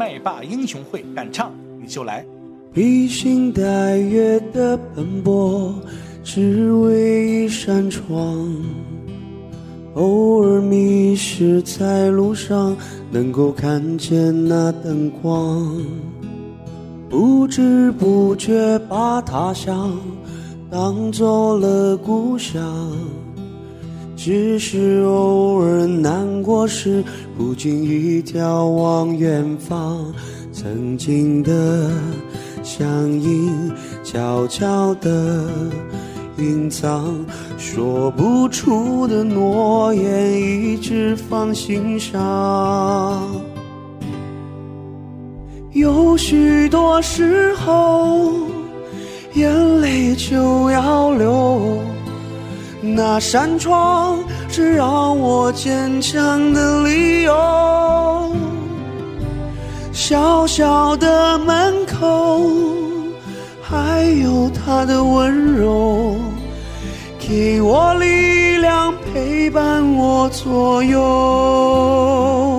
麦霸英雄会，敢唱你就来。披星戴月的奔波，只为一扇窗。偶尔迷失在路上，能够看见那灯光。不知不觉把他乡当做了故乡。只是偶尔难过时，不经意眺望远方，曾经的相映，悄悄地隐藏，说不出的诺言，一直放心上。有许多时候，眼泪就要流。那扇窗是让我坚强的理由，小小的门口还有他的温柔，给我力量，陪伴我左右。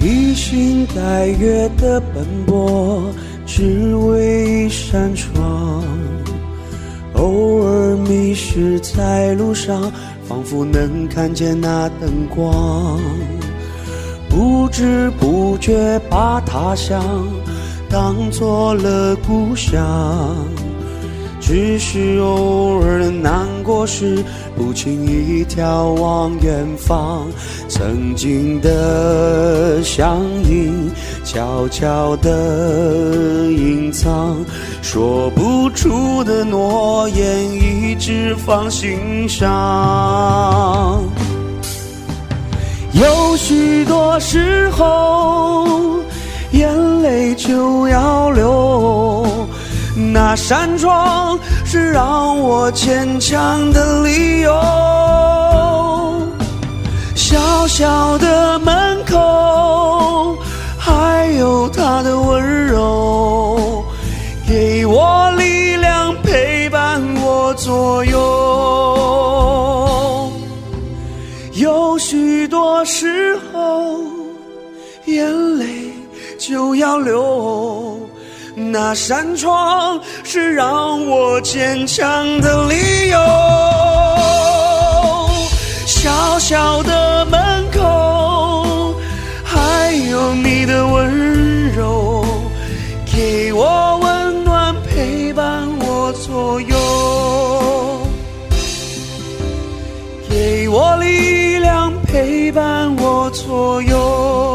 披星戴月的奔波，只为一扇窗。偶尔迷失在路上，仿佛能看见那灯光。不知不觉把他乡当做了故乡。只是偶尔难过时，不经意眺望远方，曾经的相映，悄悄地隐藏，说不出的诺言，一直放心上。有许多时候，眼泪就要流。那扇窗是让我坚强的理由，小小的门口还有他的温柔，给我力量，陪伴我左右。有许多时候，眼泪就要流。那扇窗是让我坚强的理由，小小的门口还有你的温柔，给我温暖陪伴我左右，给我力量陪伴我左右。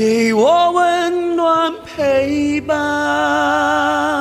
给我温暖陪伴。